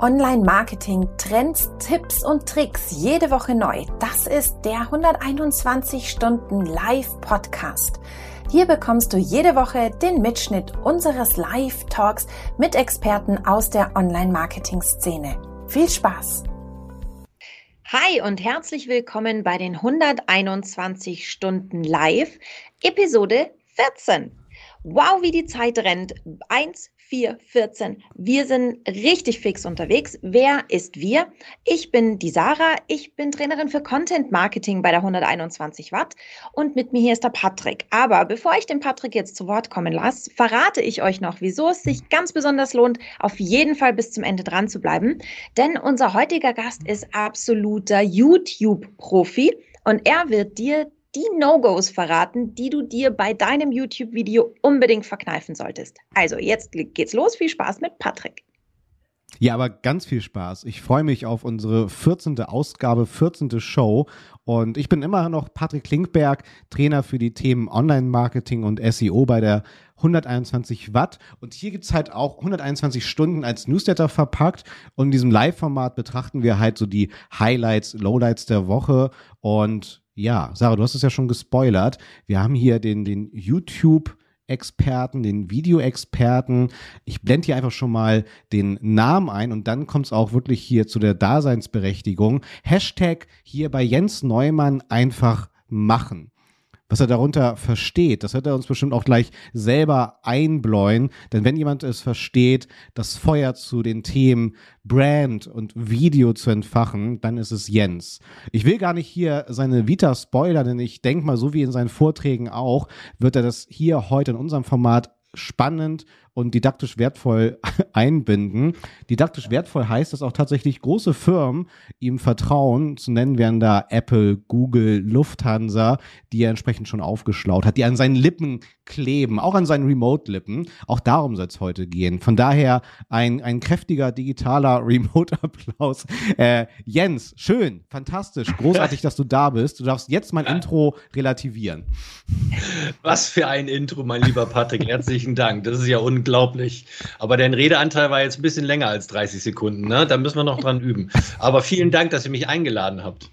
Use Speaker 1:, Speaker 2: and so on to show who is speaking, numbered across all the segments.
Speaker 1: Online-Marketing, Trends, Tipps und Tricks jede Woche neu. Das ist der 121 Stunden Live-Podcast. Hier bekommst du jede Woche den Mitschnitt unseres Live-Talks mit Experten aus der Online-Marketing-Szene. Viel Spaß!
Speaker 2: Hi und herzlich willkommen bei den 121 Stunden Live, Episode 14. Wow, wie die Zeit rennt. 1, 4, 14. Wir sind richtig fix unterwegs. Wer ist wir? Ich bin die Sarah. Ich bin Trainerin für Content Marketing bei der 121 Watt. Und mit mir hier ist der Patrick. Aber bevor ich den Patrick jetzt zu Wort kommen lasse, verrate ich euch noch, wieso es sich ganz besonders lohnt, auf jeden Fall bis zum Ende dran zu bleiben. Denn unser heutiger Gast ist absoluter YouTube-Profi. Und er wird dir die No-Gos verraten, die du dir bei deinem YouTube-Video unbedingt verkneifen solltest. Also jetzt geht's los. Viel Spaß mit Patrick.
Speaker 3: Ja, aber ganz viel Spaß. Ich freue mich auf unsere 14. Ausgabe, 14. Show. Und ich bin immer noch Patrick Klinkberg, Trainer für die Themen Online-Marketing und SEO bei der 121 Watt. Und hier gibt es halt auch 121 Stunden als Newsletter verpackt. Und in diesem Live-Format betrachten wir halt so die Highlights, Lowlights der Woche. Und ja, Sarah, du hast es ja schon gespoilert. Wir haben hier den, den YouTube- Experten, den Videoexperten. Ich blende hier einfach schon mal den Namen ein und dann kommt es auch wirklich hier zu der Daseinsberechtigung. Hashtag hier bei Jens Neumann einfach machen was er darunter versteht. Das wird er uns bestimmt auch gleich selber einbläuen. Denn wenn jemand es versteht, das Feuer zu den Themen Brand und Video zu entfachen, dann ist es Jens. Ich will gar nicht hier seine Vita spoilern, denn ich denke mal, so wie in seinen Vorträgen auch, wird er das hier heute in unserem Format spannend und didaktisch wertvoll einbinden. Didaktisch wertvoll heißt, dass auch tatsächlich große Firmen ihm vertrauen. Zu nennen wären da Apple, Google, Lufthansa, die er entsprechend schon aufgeschlaut hat, die an seinen Lippen kleben, auch an seinen Remote-Lippen. Auch darum soll es heute gehen. Von daher ein, ein kräftiger digitaler Remote-Applaus. Äh, Jens, schön, fantastisch, großartig, dass du da bist. Du darfst jetzt mein Intro relativieren.
Speaker 4: Was für ein Intro, mein lieber Patrick. Herzlichen Dank. Das ist ja unglaublich unglaublich. Aber dein Redeanteil war jetzt ein bisschen länger als 30 Sekunden. Ne? Da müssen wir noch dran üben. Aber vielen Dank, dass ihr mich eingeladen habt.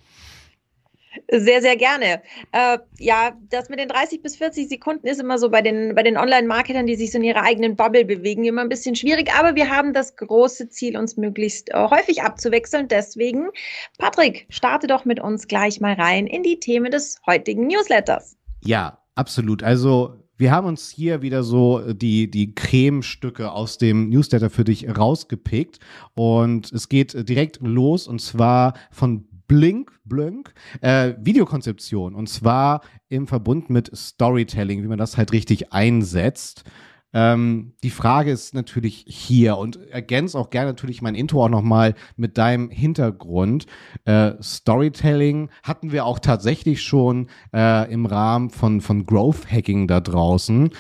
Speaker 2: Sehr, sehr gerne. Äh, ja, das mit den 30 bis 40 Sekunden ist immer so bei den, bei den Online-Marketern, die sich so in ihrer eigenen Bubble bewegen, immer ein bisschen schwierig. Aber wir haben das große Ziel, uns möglichst äh, häufig abzuwechseln. Deswegen, Patrick, starte doch mit uns gleich mal rein in die Themen des heutigen Newsletters.
Speaker 3: Ja, absolut. Also wir haben uns hier wieder so äh, die, die Cremestücke aus dem Newsletter für dich rausgepickt. Und es geht äh, direkt los und zwar von Blink, Blink, äh, Videokonzeption. Und zwar im Verbund mit Storytelling, wie man das halt richtig einsetzt. Ähm, die Frage ist natürlich hier und ergänzt auch gerne natürlich mein Intro auch nochmal mit deinem Hintergrund. Äh, Storytelling hatten wir auch tatsächlich schon äh, im Rahmen von, von Growth Hacking da draußen,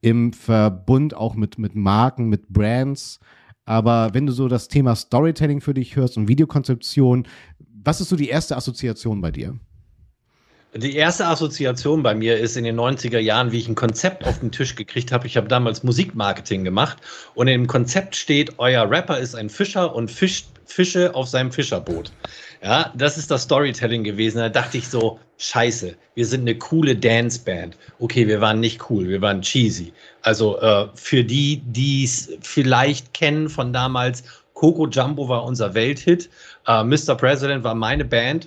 Speaker 3: im Verbund auch mit, mit Marken, mit Brands. Aber wenn du so das Thema Storytelling für dich hörst und Videokonzeption, was ist so die erste Assoziation bei dir?
Speaker 4: Die erste Assoziation bei mir ist in den 90er Jahren, wie ich ein Konzept auf den Tisch gekriegt habe. Ich habe damals Musikmarketing gemacht und im Konzept steht, euer Rapper ist ein Fischer und fischt Fische auf seinem Fischerboot. Ja, das ist das Storytelling gewesen. Da dachte ich so, scheiße, wir sind eine coole Danceband. Okay, wir waren nicht cool, wir waren cheesy. Also äh, für die, die es vielleicht kennen von damals, Coco Jumbo war unser Welthit. Uh, Mr. President war meine Band.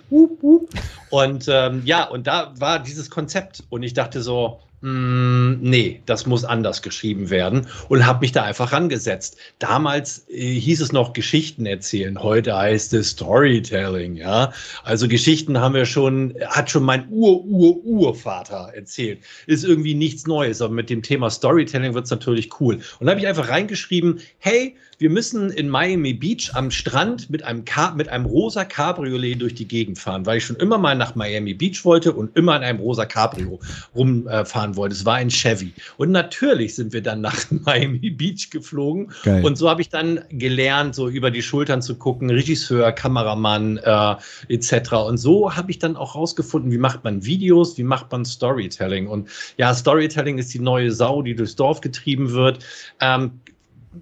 Speaker 4: Und ähm, ja, und da war dieses Konzept. Und ich dachte so, Mm, nee, das muss anders geschrieben werden und habe mich da einfach rangesetzt. Damals äh, hieß es noch Geschichten erzählen, heute heißt es Storytelling, ja. Also Geschichten haben wir schon, hat schon mein Ur-Ur-Urvater erzählt. Ist irgendwie nichts Neues, aber mit dem Thema Storytelling wird es natürlich cool. Und da habe ich einfach reingeschrieben, hey, wir müssen in Miami Beach am Strand mit einem, mit einem rosa Cabriolet durch die Gegend fahren, weil ich schon immer mal nach Miami Beach wollte und immer in einem rosa Cabrio rumfahren wollte. Es war ein Chevy. Und natürlich sind wir dann nach Miami Beach geflogen. Geil. Und so habe ich dann gelernt, so über die Schultern zu gucken, Regisseur, Kameramann äh, etc. Und so habe ich dann auch rausgefunden, wie macht man Videos, wie macht man Storytelling. Und ja, Storytelling ist die neue Sau, die durchs Dorf getrieben wird. Ähm,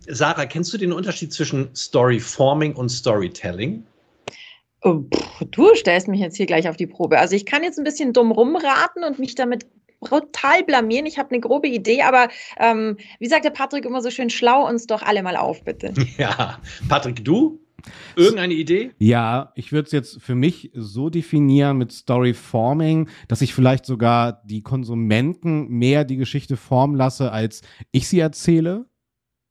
Speaker 4: Sarah, kennst du den Unterschied zwischen Storyforming und Storytelling?
Speaker 2: Oh, du stellst mich jetzt hier gleich auf die Probe. Also ich kann jetzt ein bisschen dumm rumraten und mich damit brutal blamieren. Ich habe eine grobe Idee, aber ähm, wie sagt der Patrick immer so schön, schlau uns doch alle mal auf, bitte.
Speaker 4: Ja, Patrick, du? Irgendeine Idee?
Speaker 3: Ja, ich würde es jetzt für mich so definieren mit Storyforming, dass ich vielleicht sogar die Konsumenten mehr die Geschichte formen lasse, als ich sie erzähle.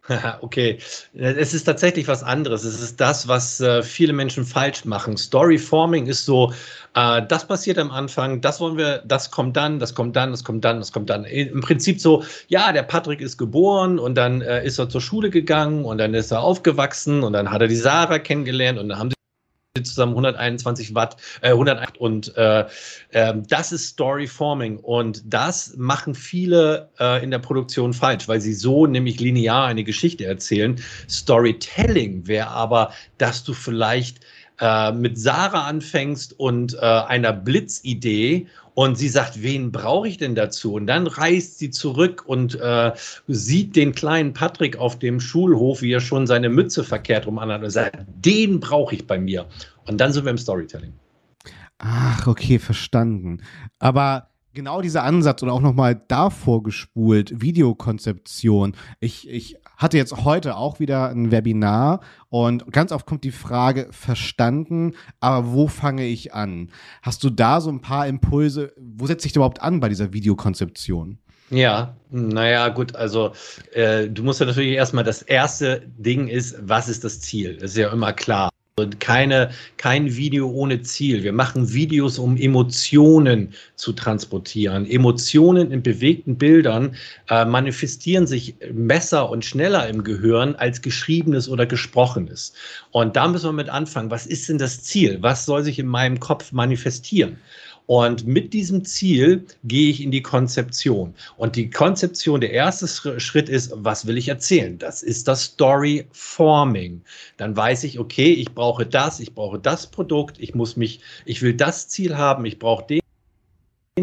Speaker 4: Okay, es ist tatsächlich was anderes. Es ist das, was äh, viele Menschen falsch machen. Storyforming ist so, äh, das passiert am Anfang, das wollen wir, das kommt dann, das kommt dann, das kommt dann, das kommt dann. Im Prinzip so, ja, der Patrick ist geboren und dann äh, ist er zur Schule gegangen und dann ist er aufgewachsen und dann hat er die Sarah kennengelernt und dann haben sie zusammen 121 Watt, äh, 101 und äh, äh, das ist Storyforming und das machen viele äh, in der Produktion falsch, weil sie so nämlich linear eine Geschichte erzählen. Storytelling wäre aber, dass du vielleicht äh, mit Sarah anfängst und äh, einer Blitzidee und sie sagt, wen brauche ich denn dazu? Und dann reist sie zurück und äh, sieht den kleinen Patrick auf dem Schulhof, wie er schon seine Mütze verkehrt rum anhat und sagt, den brauche ich bei mir. Und dann sind wir im Storytelling.
Speaker 3: Ach, okay, verstanden. Aber genau dieser Ansatz und auch nochmal davor gespult, Videokonzeption. Ich, ich hatte jetzt heute auch wieder ein Webinar und ganz oft kommt die Frage, verstanden, aber wo fange ich an? Hast du da so ein paar Impulse? Wo setze ich überhaupt an bei dieser Videokonzeption?
Speaker 4: Ja, naja, gut, also äh, du musst ja natürlich erstmal, das erste Ding ist, was ist das Ziel? Das ist ja immer klar. Keine, kein Video ohne Ziel. Wir machen Videos, um Emotionen zu transportieren. Emotionen in bewegten Bildern äh, manifestieren sich besser und schneller im Gehirn als geschriebenes oder gesprochenes. Und da müssen wir mit anfangen. Was ist denn das Ziel? Was soll sich in meinem Kopf manifestieren? Und mit diesem Ziel gehe ich in die Konzeption. Und die Konzeption, der erste Schritt ist, was will ich erzählen? Das ist das Story Forming. Dann weiß ich, okay, ich brauche das, ich brauche das Produkt, ich muss mich, ich will das Ziel haben, ich brauche den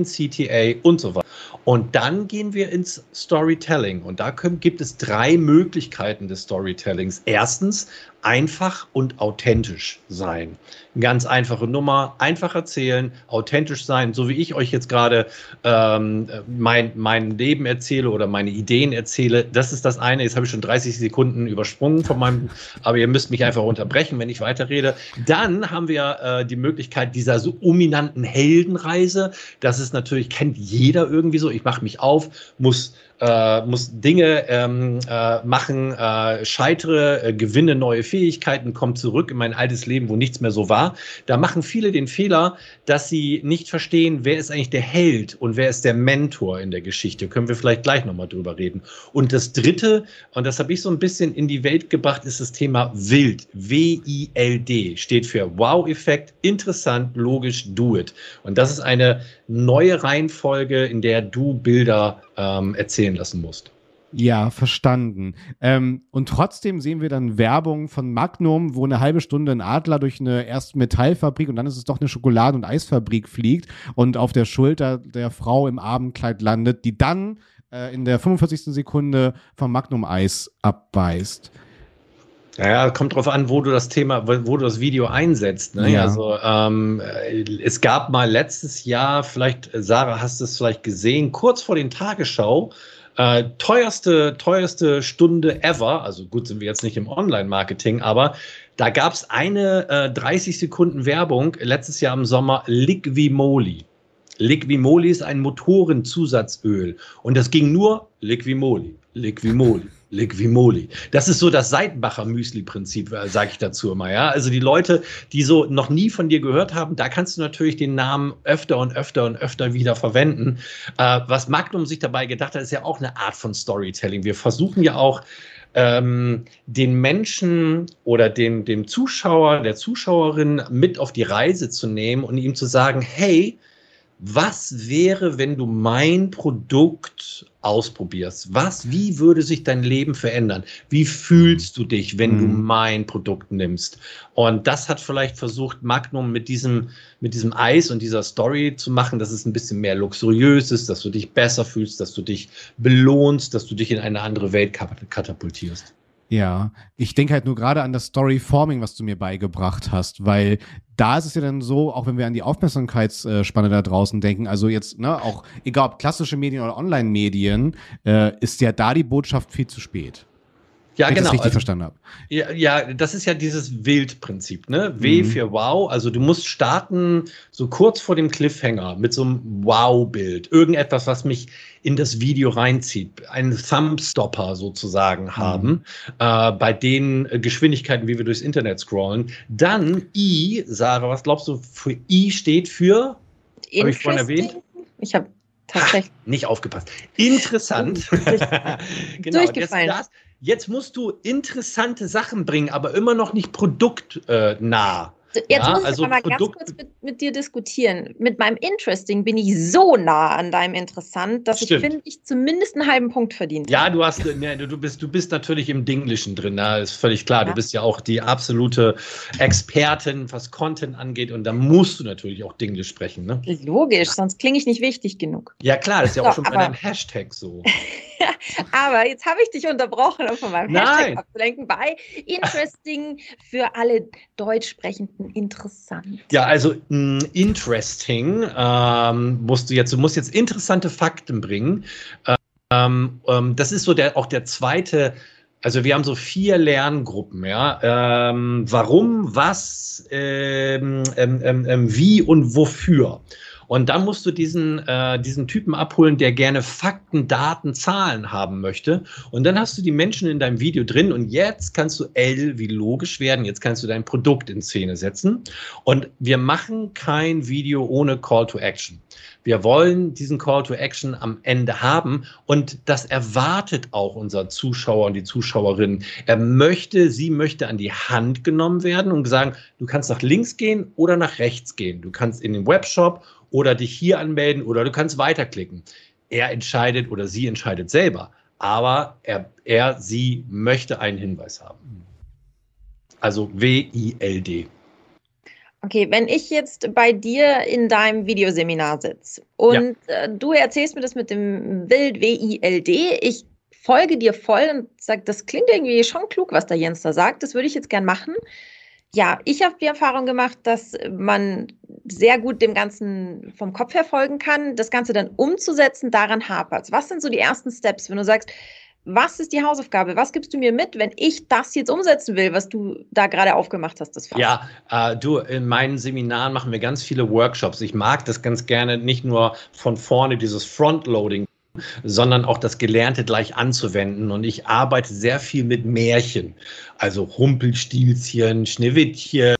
Speaker 4: CTA und so weiter. Und dann gehen wir ins Storytelling. Und da gibt es drei Möglichkeiten des Storytellings. Erstens, einfach und authentisch sein. Ganz einfache Nummer, einfach erzählen, authentisch sein, so wie ich euch jetzt gerade ähm, mein, mein Leben erzähle oder meine Ideen erzähle. Das ist das eine. Jetzt habe ich schon 30 Sekunden übersprungen von meinem, aber ihr müsst mich einfach unterbrechen, wenn ich weiterrede. Dann haben wir äh, die Möglichkeit dieser so ominanten Heldenreise. Das ist natürlich, kennt jeder irgendwie so. Ich mache mich auf, muss äh, muss Dinge ähm, äh, machen, äh, scheitere, äh, gewinne neue Fähigkeiten, komme zurück in mein altes Leben, wo nichts mehr so war. Da machen viele den Fehler, dass sie nicht verstehen, wer ist eigentlich der Held und wer ist der Mentor in der Geschichte. Können wir vielleicht gleich nochmal drüber reden. Und das Dritte, und das habe ich so ein bisschen in die Welt gebracht, ist das Thema Wild. W-I-L-D steht für Wow-Effekt, interessant, logisch, do it. Und das ist eine neue Reihenfolge, in der du Bilder ähm, erzählen lassen musst.
Speaker 3: Ja, verstanden. Ähm, und trotzdem sehen wir dann Werbung von Magnum, wo eine halbe Stunde ein Adler durch eine erst Metallfabrik und dann ist es doch eine Schokolade- und Eisfabrik fliegt und auf der Schulter der Frau im Abendkleid landet, die dann äh, in der 45. Sekunde vom Magnum-Eis abbeißt.
Speaker 4: Naja, kommt drauf an, wo du das Thema, wo du das Video einsetzt. Ne? Ja. Also ähm, es gab mal letztes Jahr, vielleicht, Sarah, hast du es vielleicht gesehen, kurz vor den Tagesschau, äh, teuerste, teuerste Stunde ever. Also gut, sind wir jetzt nicht im Online-Marketing, aber da gab es eine äh, 30 Sekunden Werbung letztes Jahr im Sommer, Liquimoli. Liquimoli ist ein Motorenzusatzöl und das ging nur Liquimoli, Liquimoli. Liquimoli. Das ist so das Seitenbacher Müsli-Prinzip, äh, sage ich dazu immer. Ja? Also die Leute, die so noch nie von dir gehört haben, da kannst du natürlich den Namen öfter und öfter und öfter wieder verwenden. Äh, was Magnum sich dabei gedacht hat, ist ja auch eine Art von Storytelling. Wir versuchen ja auch ähm, den Menschen oder den, dem Zuschauer, der Zuschauerin mit auf die Reise zu nehmen und ihm zu sagen, hey, was wäre, wenn du mein Produkt ausprobierst? Was, wie würde sich dein Leben verändern? Wie fühlst du dich, wenn mhm. du mein Produkt nimmst? Und das hat vielleicht versucht, Magnum mit diesem, mit diesem Eis und dieser Story zu machen, dass es ein bisschen mehr luxuriös ist, dass du dich besser fühlst, dass du dich belohnst, dass du dich in eine andere Welt katapultierst.
Speaker 3: Ja, ich denke halt nur gerade an das Story-Forming, was du mir beigebracht hast, weil da ist es ja dann so, auch wenn wir an die Aufmerksamkeitsspanne da draußen denken, also jetzt, ne, auch egal ob klassische Medien oder Online-Medien, äh, ist ja da die Botschaft viel zu spät.
Speaker 4: Ja,
Speaker 3: wenn
Speaker 4: genau.
Speaker 3: ich das richtig
Speaker 4: also,
Speaker 3: verstanden habe.
Speaker 4: Ja, ja, das ist ja dieses Wild-Prinzip, ne? W
Speaker 3: Mhm.
Speaker 4: für Wow. Also du musst starten so kurz vor dem Cliffhanger mit so einem Wow-Bild. Irgendetwas, was mich in das Video reinzieht. Einen Thumbstopper sozusagen haben. Äh, bei den äh, Geschwindigkeiten, wie wir durchs Internet scrollen. Dann I, Sarah, was glaubst du, für I steht für? Hab ich vorhin erwähnt?
Speaker 2: Ich habe tatsächlich.
Speaker 4: Nicht aufgepasst. Interessant. genau,
Speaker 2: Durchgefallen.
Speaker 4: Das, das, jetzt musst du interessante Sachen bringen, aber immer noch nicht produktnah. Äh.
Speaker 2: Jetzt
Speaker 4: Ja,
Speaker 2: muss ich
Speaker 4: also
Speaker 2: aber
Speaker 4: Produkt-
Speaker 2: ganz kurz mit, mit dir diskutieren. Mit meinem Interesting bin ich so nah an deinem Interessant, dass
Speaker 4: Stimmt.
Speaker 2: ich finde, ich zumindest einen halben Punkt verdient
Speaker 4: Ja, du hast, ne, du bist, du bist natürlich im Dinglischen drin, da ist völlig klar.
Speaker 2: Ja.
Speaker 4: Du bist ja auch die absolute Expertin, was Content angeht, und da musst du natürlich auch Dinglisch sprechen, ne?
Speaker 2: habe. Logisch, sonst klinge ich nicht wichtig genug.
Speaker 4: Ja, klar, das ist ja
Speaker 2: So,
Speaker 4: auch schon bei deinem Hashtag so.
Speaker 2: Aber jetzt habe ich dich unterbrochen, um von meinem
Speaker 4: Nein.
Speaker 2: Hashtag abzulenken. Bei Interesting für alle Deutschsprechenden interessant.
Speaker 4: Ja, also mh, interesting ähm, musst du jetzt, du musst jetzt interessante Fakten bringen. Ähm, ähm, das ist so der auch der zweite. Also wir haben so vier Lerngruppen, ja. Ähm, warum, was, ähm, ähm, ähm, ähm, wie und wofür. Und dann musst du diesen, äh, diesen Typen abholen, der gerne Fakten, Daten, Zahlen haben möchte. Und dann hast du die Menschen in deinem Video drin und jetzt kannst du L wie logisch werden. Jetzt kannst du dein Produkt in Szene setzen. Und wir machen kein Video ohne Call to Action. Wir wollen diesen Call to Action am Ende haben und das erwartet auch unser Zuschauer und die Zuschauerin. Er möchte, sie möchte an die Hand genommen werden und sagen, du kannst nach links gehen oder nach rechts gehen. Du kannst in den Webshop oder dich hier anmelden oder du kannst weiterklicken. Er entscheidet oder sie entscheidet selber, aber er, er sie möchte einen Hinweis haben. Also W-I-L-D.
Speaker 2: Okay, wenn ich jetzt bei dir in deinem Videoseminar sitze und äh, du erzählst mir das mit dem Wild W-I-L-D, ich folge dir voll und sage, das klingt irgendwie schon klug, was der Jens da sagt, das würde ich jetzt gern machen. Ja, ich habe die Erfahrung gemacht, dass man sehr gut dem Ganzen vom Kopf her folgen kann. Das Ganze dann umzusetzen, daran hapert Was sind so die ersten Steps, wenn du sagst, was ist die Hausaufgabe? Was gibst du mir mit, wenn ich das jetzt umsetzen will, was du da gerade aufgemacht hast? Das?
Speaker 4: Ja, äh, du, in meinen Seminaren machen wir ganz viele Workshops. Ich mag das ganz gerne, nicht nur von vorne dieses Frontloading, sondern auch das Gelernte gleich anzuwenden. Und ich arbeite sehr viel mit Märchen. Also Rumpelstilzchen, Schneewittchen,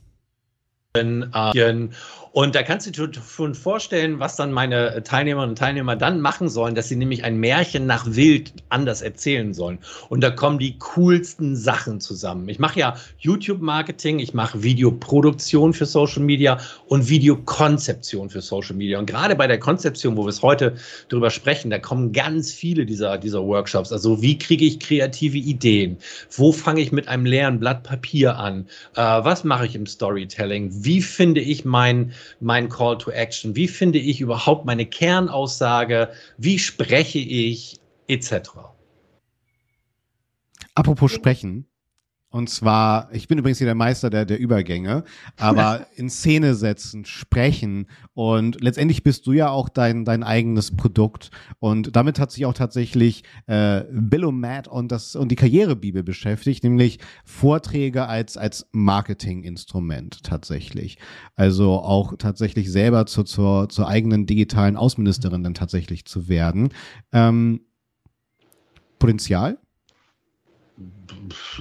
Speaker 4: äh, und da kannst du dir schon vorstellen, was dann meine Teilnehmerinnen und Teilnehmer dann machen sollen, dass sie nämlich ein Märchen nach Wild anders erzählen sollen. Und da kommen die coolsten Sachen zusammen. Ich mache ja YouTube-Marketing, ich mache Videoproduktion für Social Media und Videokonzeption für Social Media. Und gerade bei der Konzeption, wo wir es heute drüber sprechen, da kommen ganz viele dieser, dieser Workshops. Also wie kriege ich kreative Ideen? Wo fange ich mit einem leeren Blatt Papier an? Äh, was mache ich im Storytelling? Wie finde ich mein mein Call to Action? Wie finde ich überhaupt meine Kernaussage? Wie spreche ich etc.?
Speaker 3: Apropos sprechen. Und zwar, ich bin übrigens hier der Meister der, der Übergänge, aber in Szene setzen, sprechen und letztendlich bist du ja auch dein, dein eigenes Produkt und damit hat sich auch tatsächlich äh, Bill und Matt und, das, und die Karrierebibel beschäftigt, nämlich Vorträge als, als Marketinginstrument tatsächlich. Also auch tatsächlich selber zu, zur, zur eigenen digitalen Außenministerin dann tatsächlich zu werden. Ähm, Potenzial?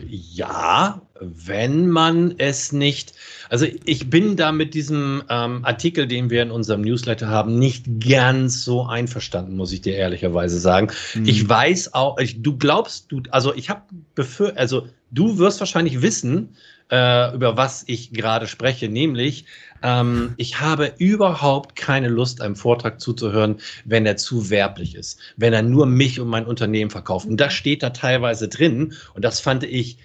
Speaker 4: Ja, wenn man es nicht. Also ich bin da mit diesem ähm, Artikel, den wir in unserem Newsletter haben, nicht ganz so einverstanden, muss ich dir ehrlicherweise sagen.
Speaker 3: Mhm.
Speaker 4: Ich weiß auch, ich, du glaubst, du, also ich habe befür, also du wirst wahrscheinlich wissen, äh, über was ich gerade spreche, nämlich ähm, ich habe überhaupt keine Lust, einem Vortrag zuzuhören, wenn er zu werblich ist, wenn er nur mich und mein Unternehmen verkauft. Und das steht da teilweise drin und das fand ich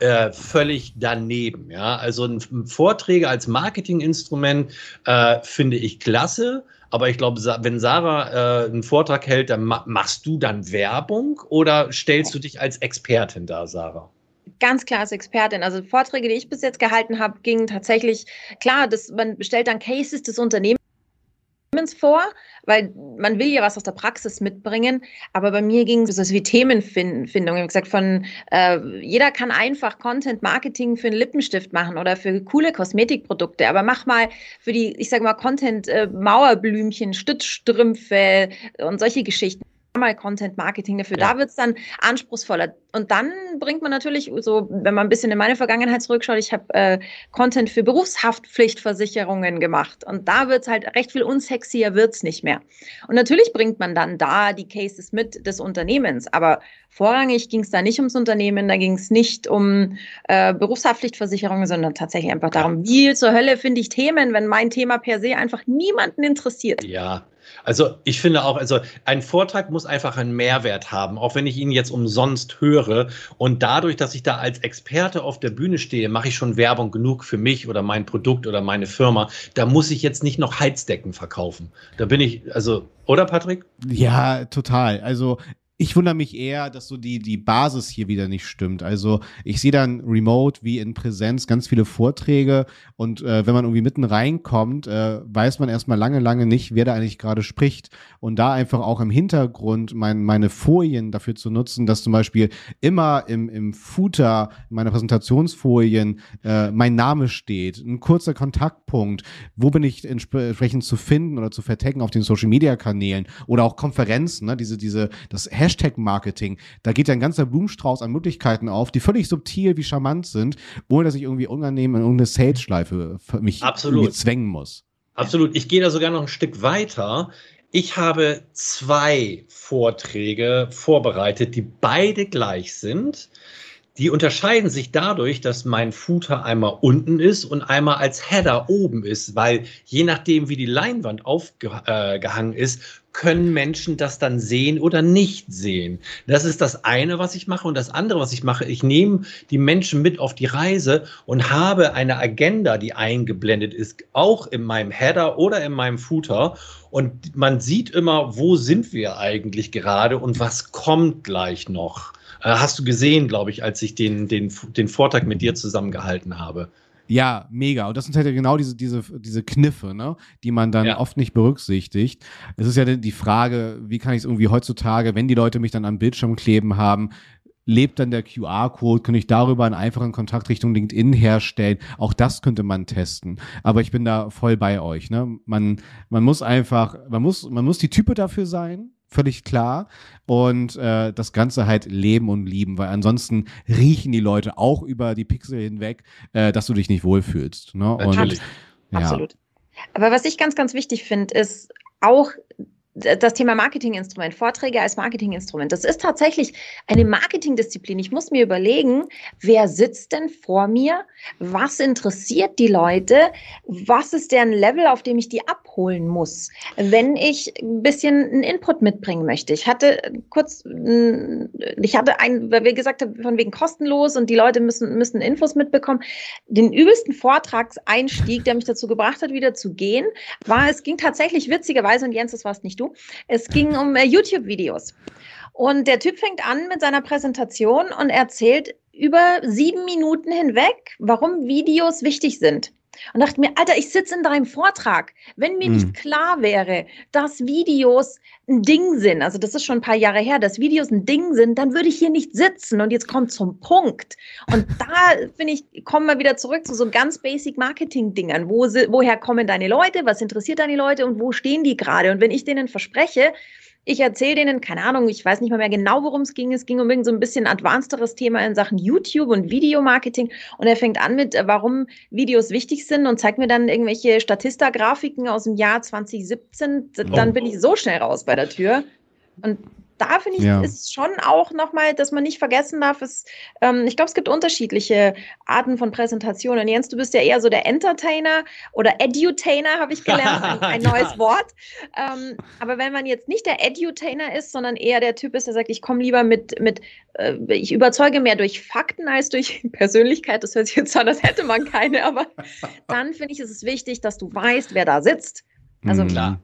Speaker 4: äh, völlig daneben. Ja, also Vorträge als Marketinginstrument äh, finde ich klasse. Aber ich glaube, wenn Sarah äh, einen Vortrag hält, dann ma machst du dann Werbung oder stellst du dich als Expertin da, Sarah?
Speaker 2: ganz klar als Expertin. Also Vorträge, die ich bis jetzt gehalten habe, gingen tatsächlich, klar, das, man stellt dann Cases des Unternehmens vor, weil man will ja was aus der Praxis mitbringen. Aber bei mir ging es wie Themenfindung. Ich habe gesagt, von äh, jeder kann einfach Content Marketing für einen Lippenstift machen oder für coole Kosmetikprodukte. Aber mach mal für die, ich sage mal, Content äh, Mauerblümchen, Stützstrümpfe und solche Geschichten mal Content Marketing dafür. Ja. Da wird es dann anspruchsvoller. Und dann bringt man natürlich, so wenn man ein bisschen in meine Vergangenheit zurückschaut, ich habe äh, Content für Berufshaftpflichtversicherungen gemacht. Und da wird es halt recht viel unsexier, wird es nicht mehr. Und natürlich bringt man dann da die Cases mit des Unternehmens. Aber vorrangig ging es da nicht ums Unternehmen, da ging es nicht um äh, Berufshaftpflichtversicherungen, sondern tatsächlich einfach darum, wie zur Hölle finde ich Themen, wenn mein Thema per se einfach niemanden interessiert.
Speaker 4: Ja, also ich finde auch, also ein Vortrag muss einfach einen Mehrwert haben, auch wenn ich ihn jetzt umsonst höre. Und dadurch, dass ich da als Experte auf der Bühne stehe, mache ich schon Werbung genug für mich oder mein Produkt oder meine Firma. Da muss ich jetzt nicht noch Heizdecken verkaufen. Da bin ich, also, oder Patrick?
Speaker 3: Ja, total. Also ich wundere mich eher, dass so die, die Basis hier wieder nicht stimmt. Also ich sehe dann remote wie in Präsenz ganz viele Vorträge und äh, wenn man irgendwie mitten reinkommt, äh, weiß man erstmal lange, lange nicht, wer da eigentlich gerade spricht. Und da einfach auch im Hintergrund mein, meine Folien dafür zu nutzen, dass zum Beispiel immer im, im Footer meiner Präsentationsfolien äh, mein Name steht, ein kurzer Kontaktpunkt, wo bin ich entsprechend zu finden oder zu vertecken auf den Social Media Kanälen oder auch Konferenzen, ne? diese, diese, das Hashtag Hashtag-Marketing. Da geht ja ein ganzer Blumenstrauß an Möglichkeiten auf, die völlig subtil wie charmant sind, ohne dass ich irgendwie unangenehm in irgendeine Sales-Schleife mich
Speaker 4: Absolut.
Speaker 3: zwängen muss.
Speaker 4: Absolut. Ich gehe da sogar noch ein Stück weiter. Ich habe zwei Vorträge vorbereitet, die beide gleich sind. Die unterscheiden sich dadurch, dass mein Footer einmal unten ist und einmal als Header oben ist, weil je nachdem, wie die Leinwand aufgehangen äh, ist, können Menschen das dann sehen oder nicht sehen. Das ist das eine, was ich mache. Und das andere, was ich mache, ich nehme die Menschen mit auf die Reise und habe eine Agenda, die eingeblendet ist, auch in meinem Header oder in meinem Footer. Und man sieht immer, wo sind wir eigentlich gerade und was kommt gleich noch. Äh, hast du gesehen, glaube ich, als ich den, den, den Vortrag mit dir zusammengehalten habe.
Speaker 3: Ja, mega. Und das sind halt genau diese, diese, diese Kniffe, ne? die man dann ja. oft nicht berücksichtigt. Es ist ja die Frage, wie kann ich es irgendwie heutzutage, wenn die Leute mich dann am Bildschirm kleben haben, lebt dann der QR-Code, kann ich darüber einen einfachen Kontakt Richtung LinkedIn herstellen. Auch das könnte man testen. Aber ich bin da voll bei euch. Ne? Man, man muss einfach, man muss, man muss die Type dafür sein völlig klar. Und äh, das Ganze halt leben und lieben, weil ansonsten riechen die Leute auch über die Pixel hinweg, äh, dass du dich nicht wohlfühlst. Ne?
Speaker 2: Natürlich. Und, ja. Absolut. Aber was ich ganz, ganz wichtig finde, ist auch das Thema Marketinginstrument, Vorträge als Marketinginstrument, das ist tatsächlich eine Marketingdisziplin. Ich muss mir überlegen, wer sitzt denn vor mir? Was interessiert die Leute? Was ist deren Level, auf dem ich die abholen muss, wenn ich ein bisschen einen Input mitbringen möchte? Ich hatte kurz, ich hatte ein, weil wir gesagt haben, von wegen kostenlos und die Leute müssen, müssen Infos mitbekommen. Den übelsten Vortragseinstieg, der mich dazu gebracht hat, wieder zu gehen, war, es ging tatsächlich witzigerweise, und Jens, das warst nicht du, es ging um äh, YouTube-Videos. Und der Typ fängt an mit seiner Präsentation und erzählt über sieben Minuten hinweg, warum Videos wichtig sind. Und dachte mir, Alter, ich sitze in deinem Vortrag. Wenn mir hm. nicht klar wäre, dass Videos ein Ding sind, also das ist schon ein paar Jahre her, dass Videos ein Ding sind, dann würde ich hier nicht sitzen. Und jetzt kommt zum Punkt. Und da, finde ich, kommen wir wieder zurück zu so ganz basic Marketing-Dingern. Wo, woher kommen deine Leute? Was interessiert deine Leute? Und wo stehen die gerade? Und wenn ich denen verspreche, ich erzähle denen, keine Ahnung, ich weiß nicht mal mehr genau, worum es ging. Es ging um irgend so ein bisschen advancederes Thema in Sachen YouTube und Videomarketing. Und er fängt an mit, äh, warum Videos wichtig sind und zeigt mir dann irgendwelche Statista-Grafiken aus dem Jahr 2017. Dann oh. bin ich so schnell raus bei der Tür. Und da finde ich, ja. ist schon auch nochmal, dass man nicht vergessen darf, ist, ähm, ich glaube, es gibt unterschiedliche Arten von Präsentationen. Jens, du bist ja eher so der Entertainer oder Edutainer, habe ich gelernt, ein, ein neues ja. Wort. Ähm, aber wenn man jetzt nicht der Edutainer ist, sondern eher der Typ ist, der sagt, ich komme lieber mit, mit äh, ich überzeuge mehr durch Fakten als durch Persönlichkeit, das hört sich jetzt an, als hätte man keine, aber dann finde ich, ist es wichtig, dass du weißt, wer da sitzt. Also,
Speaker 3: mhm. klar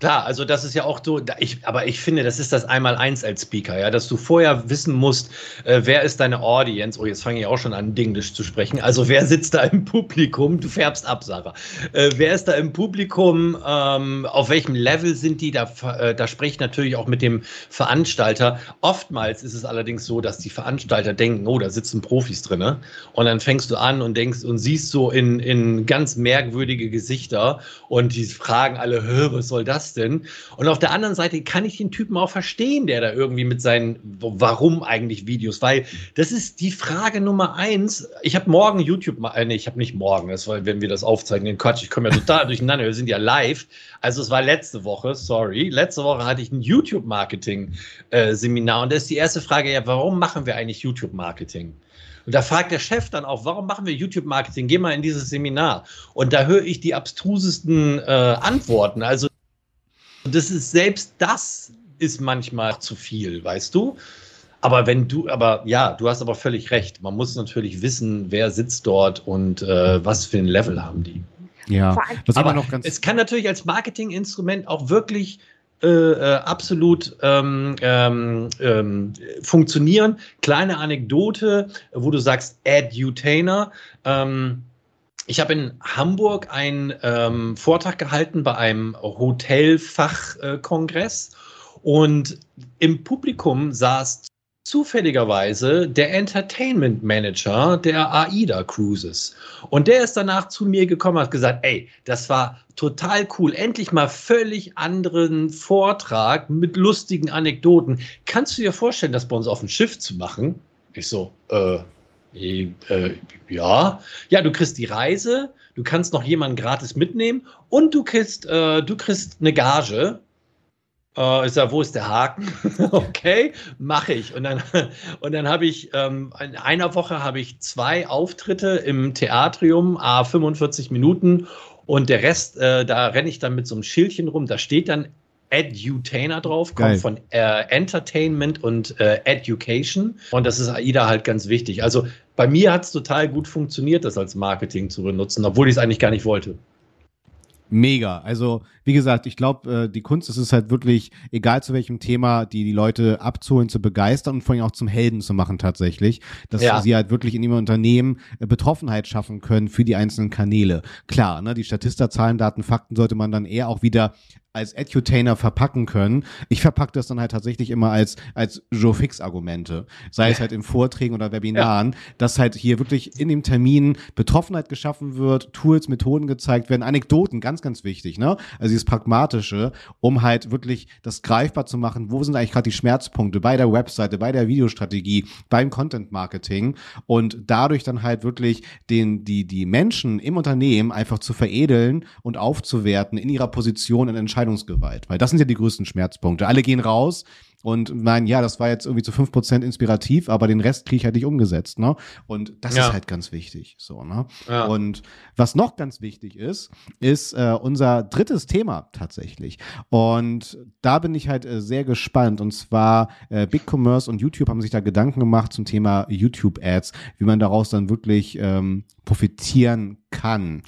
Speaker 4: Klar, also das ist ja auch so, ich, aber ich finde, das ist das Einmal-Eins als Speaker, ja, dass du vorher wissen musst, äh, wer ist deine Audience. Oh, jetzt fange ich auch schon an, Dinglisch zu sprechen. Also wer sitzt da im Publikum? Du färbst ab, Sarah. Äh, wer ist da im Publikum? Ähm, auf welchem Level sind die? Da, äh, da spreche ich natürlich auch mit dem Veranstalter. Oftmals ist es allerdings so, dass die Veranstalter denken, oh, da sitzen Profis drin. Ne? Und dann fängst du an und denkst und siehst so in, in ganz merkwürdige Gesichter und die fragen alle, was soll das denn? Und auf der anderen Seite kann ich den Typen auch verstehen, der da irgendwie mit seinen Warum eigentlich Videos, weil das ist die Frage Nummer eins. Ich habe morgen YouTube, äh, nee, ich habe nicht morgen, das war, wenn wir das aufzeichnen, Quatsch, ich komme ja total durcheinander, wir sind ja live. Also es war letzte Woche, sorry, letzte Woche hatte ich ein YouTube-Marketing-Seminar äh, und da ist die erste Frage, ja, warum machen wir eigentlich YouTube-Marketing? Und da fragt der Chef dann auch, warum machen wir YouTube-Marketing? Geh mal in dieses Seminar. Und da höre ich die abstrusesten äh, Antworten. Also und das ist selbst das ist manchmal zu viel, weißt du? Aber wenn du, aber ja, du hast aber völlig recht. Man muss natürlich wissen, wer sitzt dort und äh, was für ein Level haben die.
Speaker 3: Ja,
Speaker 4: was aber noch ganz es kann natürlich als Marketinginstrument auch wirklich äh, äh, absolut ähm, ähm, ähm, funktionieren. Kleine Anekdote, wo du sagst Edutainer. Ähm, ich habe in Hamburg einen ähm, Vortrag gehalten bei einem Hotelfachkongress und im Publikum saß zufälligerweise der Entertainment Manager der AIDA Cruises. Und der ist danach zu mir gekommen und hat gesagt, ey, das war total cool. Endlich mal völlig anderen Vortrag mit lustigen Anekdoten. Kannst du dir vorstellen, das bei uns auf dem Schiff zu machen? Ich so, äh, äh, ja, ja, du kriegst die Reise, du kannst noch jemanden gratis mitnehmen und du kriegst, äh, du kriegst eine Gage. Äh, ich sag, wo ist der Haken? okay, mache ich. Und dann, und dann habe ich ähm, in einer Woche habe ich zwei Auftritte im Theatrium, a 45 Minuten und der Rest, äh, da renne ich dann mit so einem Schildchen rum. Da steht dann Edutainer drauf, kommt Geil. von äh, Entertainment und äh, Education. Und das ist AIDA halt ganz wichtig. Also bei mir hat es total gut funktioniert, das als Marketing zu benutzen, obwohl ich es eigentlich gar nicht wollte.
Speaker 3: Mega. Also, wie gesagt, ich glaube, äh, die Kunst ist es halt wirklich, egal zu welchem Thema, die die Leute abzuholen, zu begeistern und vor allem auch zum Helden zu machen tatsächlich, dass ja. sie halt wirklich in ihrem Unternehmen äh, Betroffenheit schaffen können für die einzelnen Kanäle. Klar, ne, die Statista, Zahlen, Daten, Fakten sollte man dann eher auch wieder als Edutainer verpacken können. Ich verpacke das dann halt tatsächlich immer als, als Joe Fix-Argumente. Sei es halt in Vorträgen oder Webinaren, ja. dass halt hier wirklich in dem Termin Betroffenheit geschaffen wird, Tools, Methoden gezeigt werden, Anekdoten, ganz, ganz wichtig, ne? Also dieses Pragmatische, um halt wirklich das greifbar zu machen, wo sind eigentlich gerade die Schmerzpunkte bei der Webseite, bei der Videostrategie, beim Content-Marketing und dadurch dann halt wirklich den, die, die Menschen im Unternehmen einfach zu veredeln und aufzuwerten in ihrer Position in Entscheidungen Entscheidungsgewalt, weil das sind ja die größten Schmerzpunkte. Alle gehen raus und meinen, ja, das war jetzt irgendwie zu fünf Prozent inspirativ, aber den Rest kriege ich halt nicht umgesetzt, ne? Und das ja. ist halt ganz wichtig, so, ne? Ja. Und was noch ganz wichtig ist, ist äh, unser drittes Thema tatsächlich. Und da bin ich halt äh, sehr gespannt. Und zwar äh, Big Commerce und YouTube haben sich da Gedanken gemacht zum Thema YouTube Ads, wie man daraus dann wirklich ähm, profitieren kann.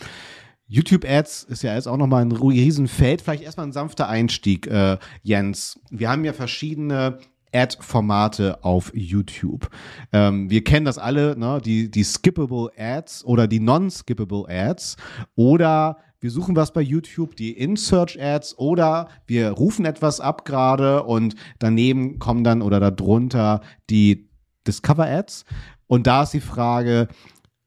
Speaker 3: YouTube-Ads ist ja jetzt auch nochmal ein Riesenfeld. Vielleicht erstmal ein sanfter Einstieg, äh, Jens. Wir haben ja verschiedene Ad-Formate auf YouTube. Ähm, wir kennen das alle, ne? die, die Skippable Ads oder die Non-Skippable Ads oder wir suchen was bei YouTube, die In-Search-Ads oder wir rufen etwas ab gerade und daneben kommen dann oder darunter die Discover-Ads. Und da ist die Frage,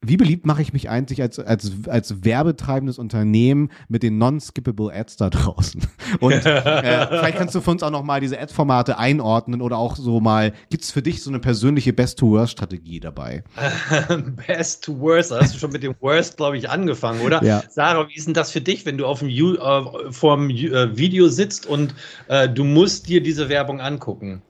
Speaker 3: wie beliebt mache ich mich eigentlich als, als, als werbetreibendes Unternehmen mit den non-skippable Ads da draußen? Und äh, vielleicht kannst du für uns auch nochmal diese Ad-Formate einordnen oder auch so mal, gibt es für dich so eine persönliche Best-to-Worst-Strategie dabei?
Speaker 4: Best-to-Worst, da hast du schon mit dem Worst, glaube ich, angefangen, oder? Ja. Sarah, wie ist denn das für dich, wenn du auf dem äh, vor dem äh, Video sitzt und äh, du musst dir diese Werbung angucken?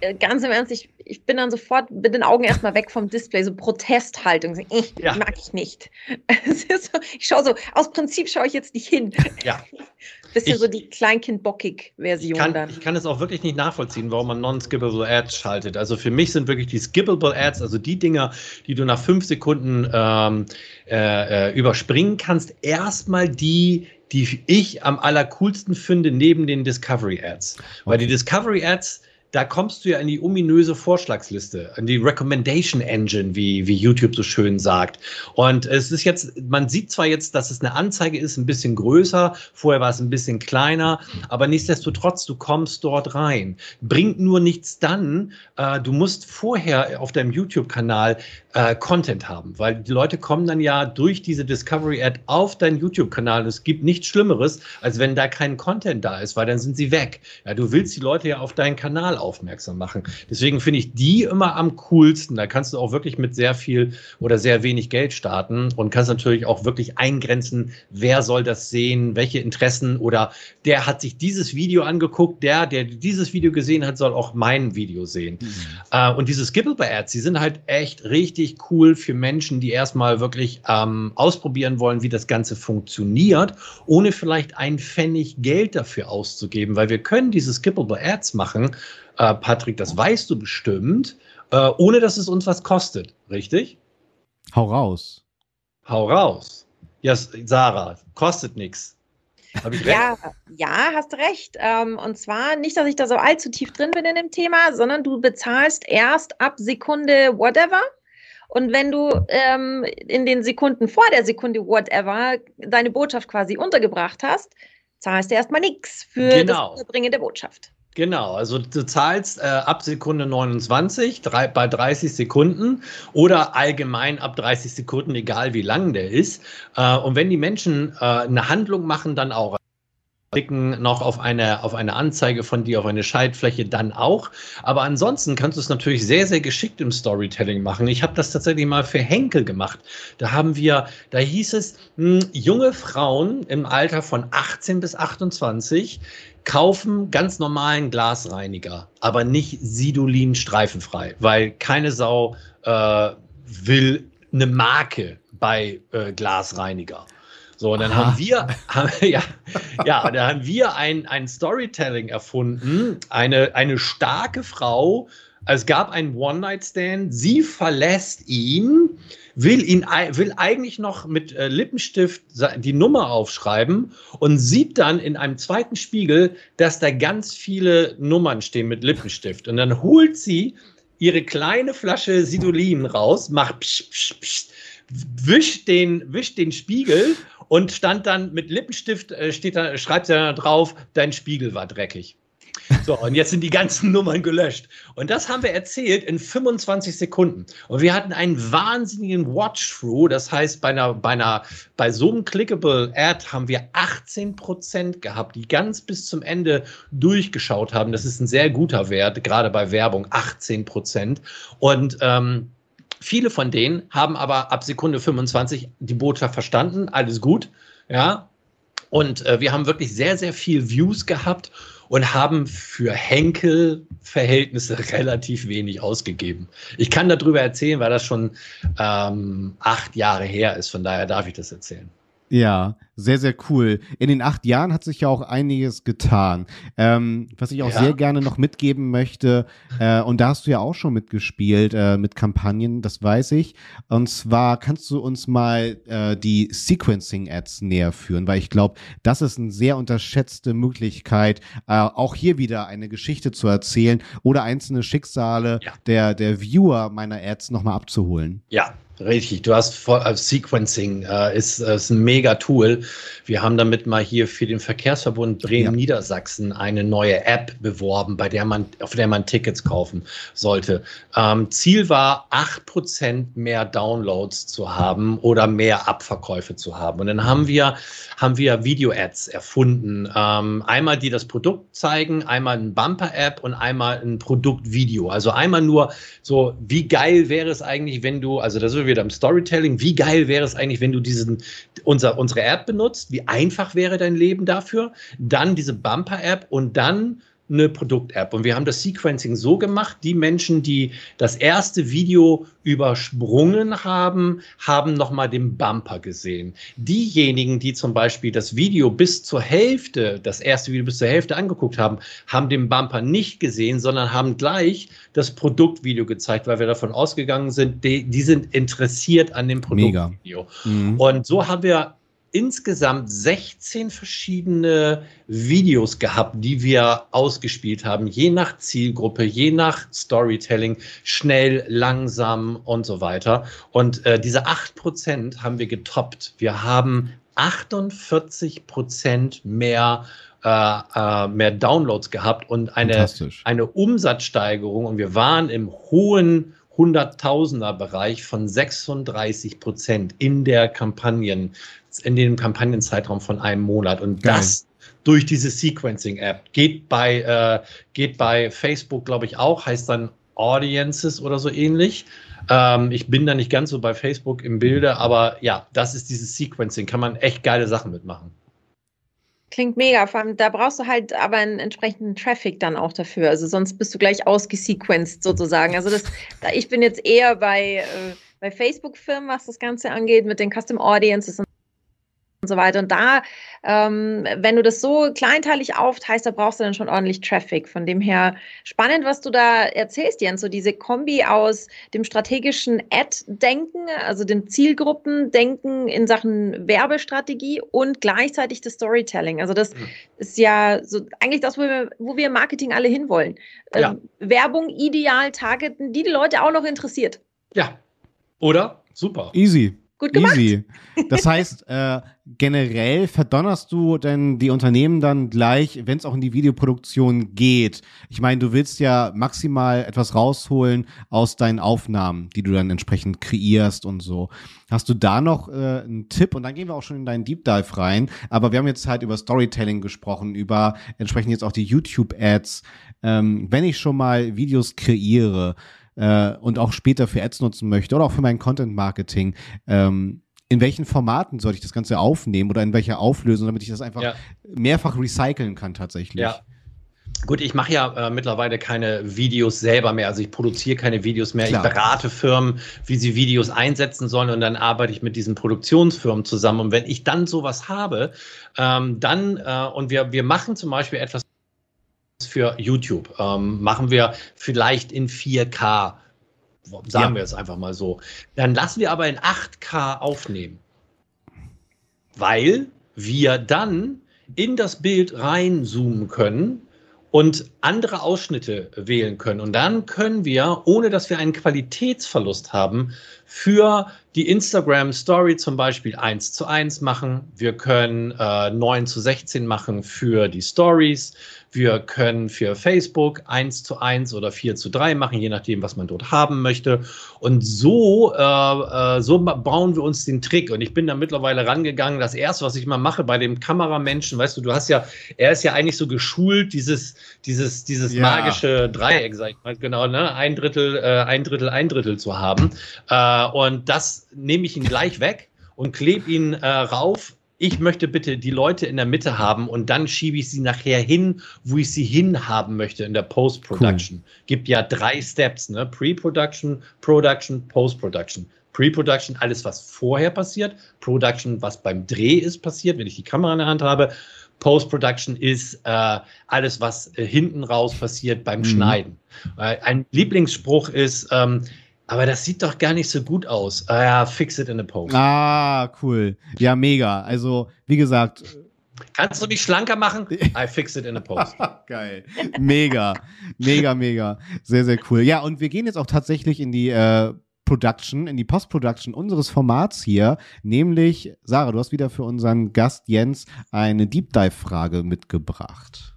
Speaker 2: Äh, ganz im Ernst, ich, ich bin dann sofort mit den Augen erstmal weg vom Display, so Protesthaltung. Ich, ja. mag ich nicht. so, ich schaue so, aus Prinzip schaue ich jetzt nicht hin.
Speaker 4: Ja.
Speaker 2: Bisschen ich, so die Kleinkind-Bockig-Version
Speaker 4: dann. Ich kann es auch wirklich nicht nachvollziehen, warum man non-skippable Ads schaltet. Also für mich sind wirklich die skippable Ads, also die Dinger, die du nach fünf Sekunden ähm, äh, äh, überspringen kannst, erstmal die, die ich am allercoolsten finde neben den Discovery Ads. Weil die Discovery Ads da kommst du ja in die ominöse Vorschlagsliste, in die Recommendation Engine, wie, wie YouTube so schön sagt. Und es ist jetzt, man sieht zwar jetzt, dass es eine Anzeige ist, ein bisschen größer, vorher war es ein bisschen kleiner, aber nichtsdestotrotz, du kommst dort rein. Bringt nur nichts dann, äh, du musst vorher auf deinem YouTube-Kanal äh, Content haben, weil die Leute kommen dann ja durch diese Discovery-Ad auf deinen YouTube-Kanal. Es gibt nichts Schlimmeres, als wenn da kein Content da ist, weil dann sind sie weg. Ja, du willst die Leute ja auf deinen Kanal aufmerksam machen. Deswegen finde ich die immer am coolsten. Da kannst du auch wirklich mit sehr viel oder sehr wenig Geld starten und kannst natürlich auch wirklich eingrenzen, wer soll das sehen, welche Interessen oder der hat sich dieses Video angeguckt, der, der dieses Video gesehen hat, soll auch mein Video sehen. Mhm. Äh, und diese Skipple-Ads, die sind halt echt richtig cool für Menschen, die erstmal wirklich ähm, ausprobieren wollen, wie das Ganze funktioniert, ohne vielleicht ein Pfennig Geld dafür auszugeben, weil wir können diese Skippable Ads machen, äh, Patrick, das weißt du bestimmt, äh, ohne dass es uns was kostet, richtig?
Speaker 3: Hau raus.
Speaker 4: Hau raus. Ja, Sarah, kostet nichts.
Speaker 2: Habe ich recht? Ja, ja, hast recht. Ähm, und zwar nicht, dass ich da so allzu tief drin bin in dem Thema, sondern du bezahlst erst ab Sekunde whatever. Und wenn du ähm, in den Sekunden vor der Sekunde whatever deine Botschaft quasi untergebracht hast, zahlst du erstmal nichts für genau. das Überbringen der Botschaft.
Speaker 4: Genau, also du zahlst äh, ab Sekunde 29 drei, bei 30 Sekunden oder allgemein ab 30 Sekunden, egal wie lang der ist. Äh, und wenn die Menschen äh, eine Handlung machen, dann auch klicken noch auf eine, auf eine Anzeige von dir, auf eine Schaltfläche, dann auch. Aber ansonsten kannst du es natürlich sehr, sehr geschickt im Storytelling machen. Ich habe das tatsächlich mal für Henkel gemacht. Da haben wir, da hieß es, mh, hm, junge Frauen im Alter von 18 bis 28 kaufen ganz normalen Glasreiniger, aber nicht Sidolin streifenfrei, weil keine Sau äh, will eine Marke bei äh, Glasreiniger. So, und dann Aha. haben wir, haben, ja, ja, da haben wir ein, ein Storytelling erfunden, eine, eine starke Frau, es gab einen One-Night-Stand, sie verlässt ihn, will ihn will eigentlich noch mit äh, Lippenstift die Nummer aufschreiben und sieht dann in einem zweiten Spiegel, dass da ganz viele Nummern stehen mit Lippenstift. Und dann holt sie ihre kleine Flasche Sidolin raus, macht psch, psch, psch, wischt den, wischt den Spiegel und stand dann mit Lippenstift, äh, steht da, schreibt er drauf, dein Spiegel war dreckig. So, und jetzt sind die ganzen Nummern gelöscht. Und das haben wir erzählt in 25 Sekunden. Und wir hatten einen wahnsinnigen Watch-Through. Das heißt, bei einer, bei einer, bei so einem clickable Ad haben wir 18 Prozent gehabt, die ganz bis zum Ende durchgeschaut haben. Das ist ein sehr guter Wert, gerade bei Werbung, 18 Prozent. Und, ähm, Viele von denen haben aber ab Sekunde 25 die Botschaft verstanden, alles gut, ja. Und äh, wir haben wirklich sehr, sehr viel Views gehabt und haben für Henkel-Verhältnisse relativ wenig ausgegeben. Ich kann darüber erzählen, weil das schon ähm, acht Jahre her ist. Von daher darf ich das erzählen.
Speaker 3: Ja, sehr, sehr cool. In den acht Jahren hat sich ja auch einiges getan. Ähm, was ich auch ja. sehr gerne noch mitgeben möchte, äh, und da hast du ja auch schon mitgespielt äh, mit Kampagnen, das weiß ich. Und zwar kannst du uns mal äh, die Sequencing-Ads näher führen, weil ich glaube, das ist eine sehr unterschätzte Möglichkeit, äh, auch hier wieder eine Geschichte zu erzählen oder einzelne Schicksale ja. der, der Viewer meiner Ads nochmal abzuholen.
Speaker 4: Ja, Richtig, du hast äh, Sequencing äh, ist, äh, ist ein mega Tool. Wir haben damit mal hier für den Verkehrsverbund Bremen-Niedersachsen eine neue App beworben, bei der man, auf der man Tickets kaufen sollte. Ähm, Ziel war, acht Prozent mehr Downloads zu haben oder mehr Abverkäufe zu haben. Und dann haben wir, haben wir Video-Ads erfunden. Ähm, einmal, die das Produkt zeigen, einmal ein Bumper-App und einmal ein Produktvideo. Also einmal nur so, wie geil wäre es eigentlich, wenn du, also das ist wieder im Storytelling. Wie geil wäre es eigentlich, wenn du diesen, unser, unsere App benutzt? Wie einfach wäre dein Leben dafür? Dann diese Bumper-App und dann eine Produkt-App. Und wir haben das Sequencing so gemacht, die Menschen, die das erste Video übersprungen haben, haben nochmal den Bumper gesehen. Diejenigen, die zum Beispiel das Video bis zur Hälfte, das erste Video bis zur Hälfte angeguckt haben, haben den Bumper nicht gesehen, sondern haben gleich das Produktvideo gezeigt, weil wir davon ausgegangen sind, die, die sind interessiert an dem Produktvideo. Mhm. Und so haben wir insgesamt 16 verschiedene Videos gehabt, die wir ausgespielt haben, je nach Zielgruppe, je nach Storytelling, schnell, langsam und so weiter. Und äh, diese 8% haben wir getoppt. Wir haben 48% mehr äh, äh, mehr Downloads gehabt und eine, eine Umsatzsteigerung und wir waren im hohen Hunderttausender Bereich von 36 Prozent in der Kampagnen in dem Kampagnenzeitraum von einem Monat. Und Geil. das durch diese Sequencing-App. Geht bei, äh, geht bei Facebook, glaube ich, auch, heißt dann Audiences oder so ähnlich. Ähm, ich bin da nicht ganz so bei Facebook im Bilde, aber ja, das ist dieses Sequencing. Kann man echt geile Sachen mitmachen.
Speaker 2: Klingt mega. Vor allem, da brauchst du halt aber einen entsprechenden Traffic dann auch dafür. Also sonst bist du gleich ausgesequenced sozusagen. Also das, da, ich bin jetzt eher bei, äh, bei Facebook-Firmen, was das Ganze angeht, mit den Custom Audiences und und so weiter. Und da, ähm, wenn du das so kleinteilig aufteilst, da brauchst du dann schon ordentlich Traffic. Von dem her spannend, was du da erzählst, Jens, so diese Kombi aus dem strategischen Ad-Denken, also dem Zielgruppendenken in Sachen Werbestrategie und gleichzeitig das Storytelling. Also das mhm. ist ja so eigentlich das, wo wir, wo wir im Marketing alle hinwollen. Ähm, ja. Werbung ideal targeten, die die Leute auch noch interessiert.
Speaker 4: Ja. Oder? Super.
Speaker 3: Easy. Gut gemacht. Easy. Das heißt, äh, generell verdonnerst du denn die Unternehmen dann gleich, wenn es auch in die Videoproduktion geht. Ich meine, du willst ja maximal etwas rausholen aus deinen Aufnahmen, die du dann entsprechend kreierst und so. Hast du da noch äh, einen Tipp? Und dann gehen wir auch schon in deinen Deep Dive rein. Aber wir haben jetzt halt über Storytelling gesprochen, über entsprechend jetzt auch die YouTube-Ads. Ähm, wenn ich schon mal Videos kreiere, äh, und auch später für Ads nutzen möchte oder auch für mein Content Marketing, ähm, in welchen Formaten sollte ich das Ganze aufnehmen oder in welcher Auflösung, damit ich das einfach ja. mehrfach recyceln kann tatsächlich?
Speaker 4: Ja. Gut, ich mache ja äh, mittlerweile keine Videos selber mehr. Also ich produziere keine Videos mehr. Klar. Ich berate Firmen, wie sie Videos einsetzen sollen und dann arbeite ich mit diesen Produktionsfirmen zusammen. Und wenn ich dann sowas habe, ähm, dann äh, und wir, wir machen zum Beispiel etwas für YouTube. Ähm, machen wir vielleicht in 4K, sagen ja. wir es einfach mal so. Dann lassen wir aber in 8K aufnehmen. Weil wir dann in das Bild reinzoomen können und andere Ausschnitte wählen können. Und dann können wir, ohne dass wir einen Qualitätsverlust haben, für die Instagram Story zum Beispiel 1 zu 1 machen. Wir können äh, 9 zu 16 machen für die Stories. Wir können für Facebook 1 zu 1 oder 4 zu 3 machen, je nachdem, was man dort haben möchte. Und so, äh, äh, so bauen wir uns den Trick. Und ich bin da mittlerweile rangegangen. Das erste, was ich mal mache bei dem Kameramenschen, weißt du, du hast ja, er ist ja eigentlich so geschult, dieses, dieses, dieses ja. magische Dreieck, sag ich mal, genau, ne? Ein Drittel, äh, ein Drittel, ein Drittel zu haben. Äh, und das nehme ich ihn gleich weg und klebe ihn äh, rauf ich möchte bitte die Leute in der Mitte haben und dann schiebe ich sie nachher hin, wo ich sie hinhaben möchte in der Post-Production. Cool. Gibt ja drei Steps, ne? Pre-Production, Production, Post-Production. Pre-Production, alles, was vorher passiert. Production, was beim Dreh ist passiert, wenn ich die Kamera in der Hand habe. Post-Production ist äh, alles, was äh, hinten raus passiert beim mhm. Schneiden. Äh, ein Lieblingsspruch ist, ähm, aber das sieht doch gar nicht so gut aus. Ah ja, fix it in a post.
Speaker 3: Ah, cool. Ja, mega. Also, wie gesagt.
Speaker 4: Kannst du mich schlanker machen? I fix it in a post.
Speaker 3: Geil. Mega. mega, mega. Sehr, sehr cool. Ja, und wir gehen jetzt auch tatsächlich in die äh, Production, in die Post-Production unseres Formats hier, nämlich, Sarah, du hast wieder für unseren Gast Jens eine Deep Dive-Frage mitgebracht.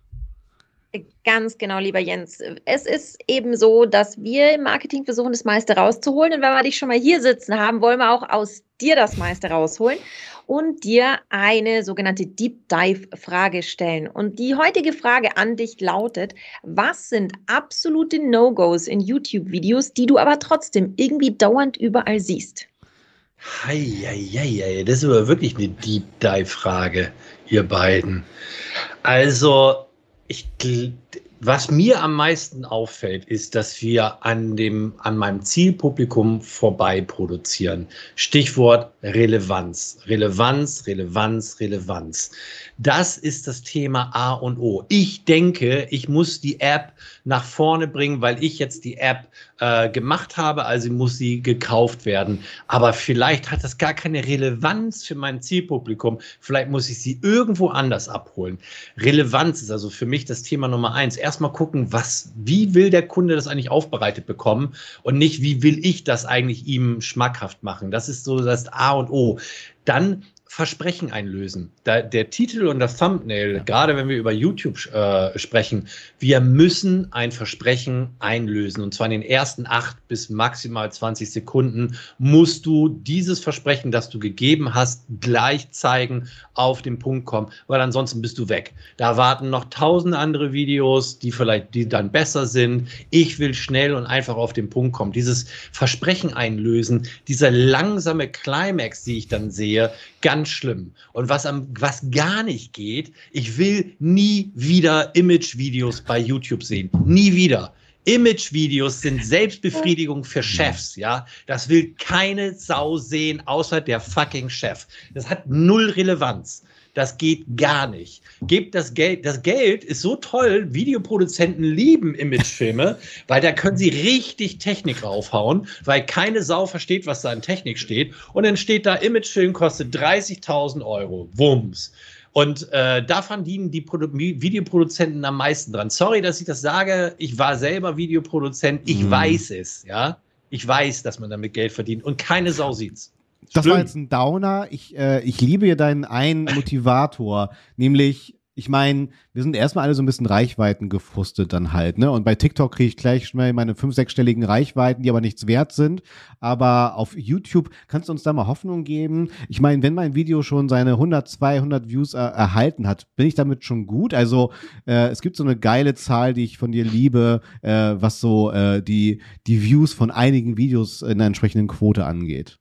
Speaker 2: Ganz genau, lieber Jens. Es ist eben so, dass wir im Marketing versuchen, das meiste rauszuholen. Und wenn wir dich schon mal hier sitzen haben, wollen wir auch aus dir das meiste rausholen und dir eine sogenannte Deep Dive Frage stellen. Und die heutige Frage an dich lautet, was sind absolute No-Gos in YouTube-Videos, die du aber trotzdem irgendwie dauernd überall siehst?
Speaker 4: Heieiei, das ist aber wirklich eine Deep Dive Frage, ihr beiden. Also, ich, was mir am meisten auffällt, ist, dass wir an dem, an meinem Zielpublikum vorbei produzieren. Stichwort Relevanz. Relevanz, Relevanz, Relevanz. Das ist das Thema A und O. Ich denke, ich muss die App nach vorne bringen, weil ich jetzt die App äh, gemacht habe, also muss sie gekauft werden. Aber vielleicht hat das gar keine Relevanz für mein Zielpublikum. Vielleicht muss ich sie irgendwo anders abholen. Relevanz ist also für mich das Thema Nummer eins. Erstmal gucken, was, wie will der Kunde das eigentlich aufbereitet bekommen und nicht, wie will ich das eigentlich ihm schmackhaft machen. Das ist so das A und O. Dann Versprechen einlösen. Da, der Titel und das Thumbnail, ja. gerade wenn wir über YouTube äh, sprechen, wir müssen ein Versprechen einlösen. Und zwar in den ersten acht bis maximal 20 Sekunden musst du dieses Versprechen, das du gegeben hast, gleich zeigen, auf den Punkt kommen, weil ansonsten bist du weg. Da warten noch tausend andere Videos, die vielleicht, die dann besser sind. Ich will schnell und einfach auf den Punkt kommen. Dieses Versprechen einlösen, dieser langsame Climax, die ich dann sehe, ganz schlimm. Und was, am, was gar nicht geht, ich will nie wieder Image-Videos bei YouTube sehen. Nie wieder. Image-Videos sind Selbstbefriedigung für Chefs, ja. Das will keine Sau sehen, außer der fucking Chef. Das hat null Relevanz. Das geht gar nicht. Gebt das Geld. Das Geld ist so toll. Videoproduzenten lieben Imagefilme, weil da können sie richtig Technik raufhauen, weil keine Sau versteht, was da in Technik steht. Und dann steht da, Imagefilm kostet 30.000 Euro. Wumms. Und äh, da verdienen die Produ Videoproduzenten am meisten dran. Sorry, dass ich das sage. Ich war selber Videoproduzent. Ich mhm. weiß es, ja. Ich weiß, dass man damit Geld verdient und keine Sau sieht's.
Speaker 3: Das Schlimm. war jetzt ein Downer. Ich, äh, ich liebe ja deinen einen Motivator, nämlich ich meine, wir sind erstmal alle so ein bisschen Reichweiten gefrustet dann halt, ne? Und bei TikTok kriege ich gleich schnell meine fünf, sechsstelligen Reichweiten, die aber nichts wert sind. Aber auf YouTube kannst du uns da mal Hoffnung geben. Ich meine, wenn mein Video schon seine 100, 200 Views er erhalten hat, bin ich damit schon gut. Also äh, es gibt so eine geile Zahl, die ich von dir liebe, äh, was so äh, die, die Views von einigen Videos in der entsprechenden Quote angeht.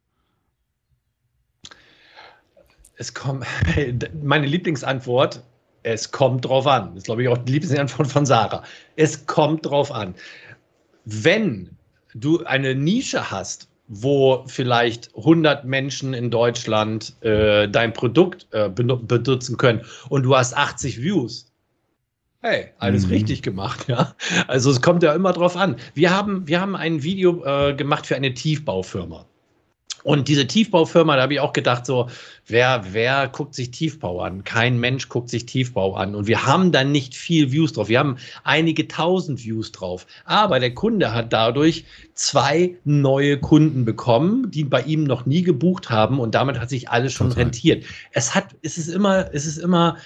Speaker 4: Es kommt, meine Lieblingsantwort, es kommt drauf an. Das ist, glaube ich, auch die Lieblingsantwort von Sarah. Es kommt drauf an. Wenn du eine Nische hast, wo vielleicht 100 Menschen in Deutschland äh, dein Produkt äh, benutzen können und du hast 80 Views, Hey, alles mhm. richtig gemacht, ja. Also es kommt ja immer drauf an. Wir haben, wir haben ein Video äh, gemacht für eine Tiefbaufirma. Und diese Tiefbaufirma, da habe ich auch gedacht, so, wer, wer guckt sich Tiefbau an? Kein Mensch guckt sich Tiefbau an. Und wir haben dann nicht viel Views drauf. Wir haben einige tausend Views drauf. Aber der Kunde hat dadurch zwei neue Kunden bekommen, die bei ihm noch nie gebucht haben. Und damit hat sich alles schon Total. rentiert. Es hat, es ist immer, es ist immer,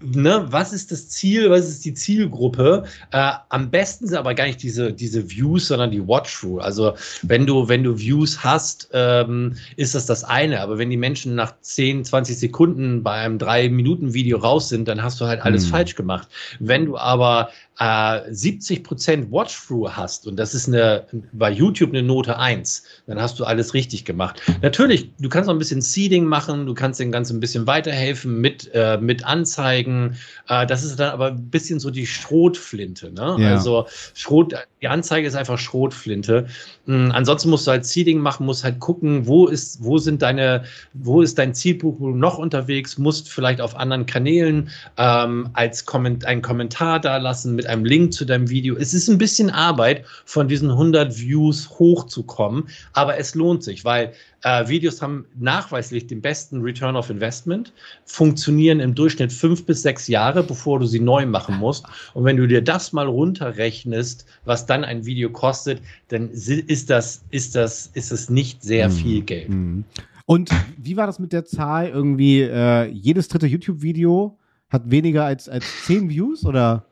Speaker 4: ne, was ist das Ziel, was ist die Zielgruppe? Äh, am besten sind aber gar nicht diese, diese Views, sondern die Watch-Through. Also wenn du, wenn du Views hast, ähm, ist das das eine. Aber wenn die Menschen nach 10, 20 Sekunden bei einem 3-Minuten-Video raus sind, dann hast du halt alles mhm. falsch gemacht. Wenn du aber äh, 70 Prozent Watch-Through hast, und das ist eine, bei YouTube eine Note 1, dann hast du alles richtig gemacht. Natürlich, du kannst noch ein bisschen Seeding machen, du kannst den Ganzen ein bisschen weiterhelfen mit, äh, mit Anzeigen. Äh, das ist dann aber ein bisschen so die Schrotflinte. Ne? Ja. Also Schrot, die Anzeige ist einfach Schrotflinte. Mhm, ansonsten musst du halt Seeding machen, musst halt gucken, wo ist, wo sind deine, wo ist dein Zielpublikum noch unterwegs, musst vielleicht auf anderen Kanälen ähm, als Komment einen Kommentar da lassen mit einem Link zu deinem Video. Es ist ein bisschen Arbeit, von diesen 100 Views hochzukommen, aber es lohnt sich, weil äh, Videos haben nachweislich den besten Return of Investment, funktionieren im Durchschnitt fünf bis sechs Jahre, bevor du sie neu machen musst. Und wenn du dir das mal runterrechnest, was dann ein Video kostet, dann ist das, ist das, ist es nicht sehr mhm. viel Geld. Mhm.
Speaker 3: Und wie war das mit der Zahl? Irgendwie äh, jedes dritte YouTube-Video hat weniger als, als zehn Views oder?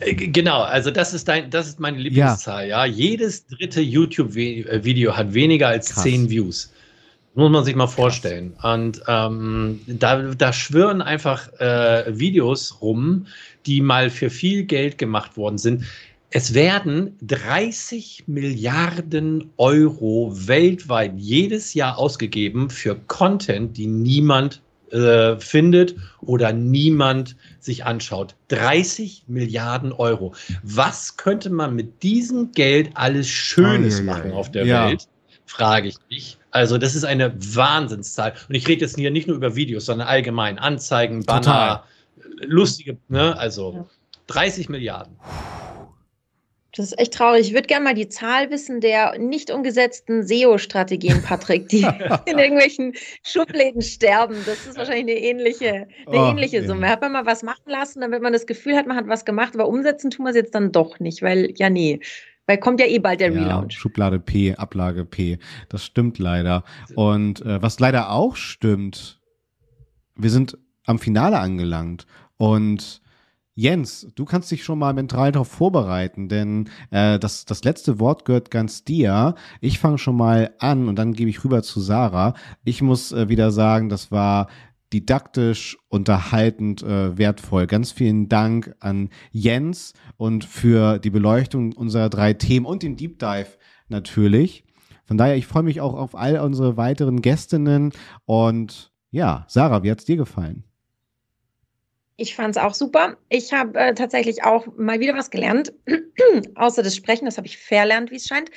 Speaker 4: Äh, genau, also das ist dein, das ist meine Lieblingszahl, ja. ja. Jedes dritte YouTube-Video hat weniger als Krass. 10 Views. Muss man sich mal vorstellen. Krass. Und ähm, da, da schwirren einfach äh, Videos rum, die mal für viel Geld gemacht worden sind. Es werden 30 Milliarden Euro weltweit jedes Jahr ausgegeben für Content, die niemand äh, findet oder niemand sich anschaut. 30 Milliarden Euro. Was könnte man mit diesem Geld alles Schönes machen auf der ja. Welt? Frage ich dich. Also, das ist eine Wahnsinnszahl. Und ich rede jetzt hier nicht nur über Videos, sondern allgemein Anzeigen, Banner, Total. lustige, ne? Also ja. 30 Milliarden.
Speaker 2: Das ist echt traurig. Ich würde gerne mal die Zahl wissen der nicht umgesetzten SEO-Strategien, Patrick, die in irgendwelchen Schubläden sterben. Das ist wahrscheinlich eine ähnliche, eine oh, ähnliche ja. Summe. Hat man mal was machen lassen, damit man das Gefühl hat, man hat was gemacht, aber umsetzen tun wir es jetzt dann doch nicht, weil ja, nee. Weil kommt ja eh bald der ja, Relaunch.
Speaker 3: Schublade P, Ablage P. Das stimmt leider. Und äh, was leider auch stimmt, wir sind am Finale angelangt. Und Jens, du kannst dich schon mal mental darauf vorbereiten, denn äh, das, das letzte Wort gehört ganz dir. Ich fange schon mal an und dann gebe ich rüber zu Sarah. Ich muss äh, wieder sagen, das war didaktisch, unterhaltend, äh, wertvoll. Ganz vielen Dank an Jens und für die Beleuchtung unserer drei Themen und den Deep Dive natürlich. Von daher, ich freue mich auch auf all unsere weiteren Gästinnen und ja, Sarah, wie hat es dir gefallen?
Speaker 2: Ich fand es auch super. Ich habe äh, tatsächlich auch mal wieder was gelernt, außer das Sprechen. Das habe ich verlernt, wie es scheint.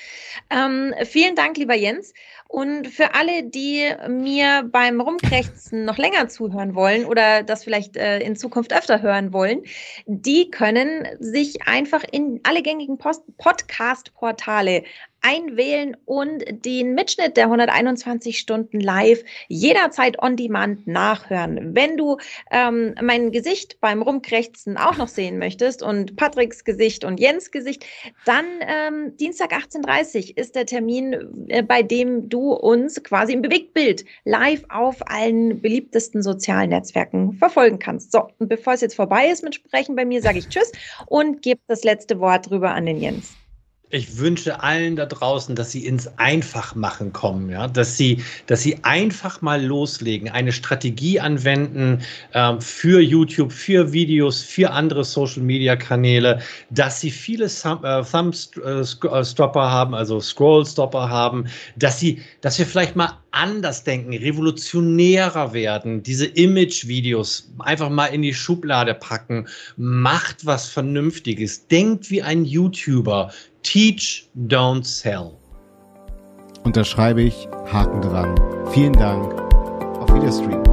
Speaker 2: Ähm, vielen Dank, lieber Jens. Und für alle, die mir beim Rumkrächzen noch länger zuhören wollen oder das vielleicht äh, in Zukunft öfter hören wollen, die können sich einfach in alle gängigen Podcast-Portale einwählen und den Mitschnitt der 121 Stunden live jederzeit on demand nachhören. Wenn du ähm, mein Gesicht beim Rumkrächzen auch noch sehen möchtest und Patricks Gesicht und Jens Gesicht, dann ähm, Dienstag 18.30 Uhr ist der Termin, äh, bei dem du uns quasi im Bewegtbild live auf allen beliebtesten sozialen Netzwerken verfolgen kannst. So, und bevor es jetzt vorbei ist mit Sprechen bei mir, sage ich Tschüss und gebe das letzte Wort rüber an den Jens
Speaker 4: ich wünsche allen da draußen, dass sie ins Einfachmachen kommen, ja, dass sie, dass sie einfach mal loslegen, eine Strategie anwenden ähm, für YouTube, für Videos, für andere Social Media Kanäle, dass sie viele Thumb, äh, Thumbstopper äh, haben, also Scrollstopper haben, dass sie, dass wir vielleicht mal anders denken, revolutionärer werden, diese Image-Videos einfach mal in die Schublade packen, macht was Vernünftiges, denkt wie ein YouTuber, Teach, don't sell.
Speaker 3: Unterschreibe ich, Haken dran. Vielen Dank. Auf Wiederstream.